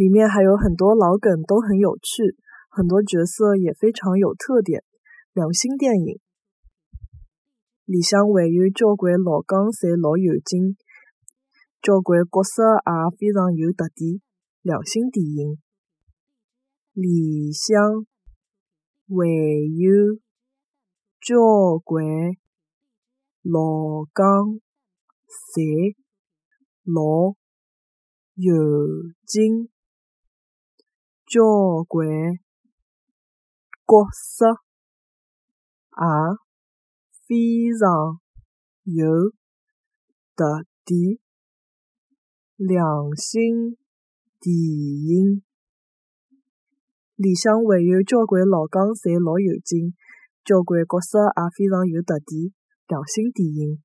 里面还有很多老梗都很有趣，很多角色也非常有特点，良心电影。里向还有交关老江山老有劲，交关角色也非常有特点，良心电影。里向还有交关老江山老有劲，交关角色也。非常有特点，良心电影。里向还有交关老港侪老有劲，交关角色也非常有特点，良心电影。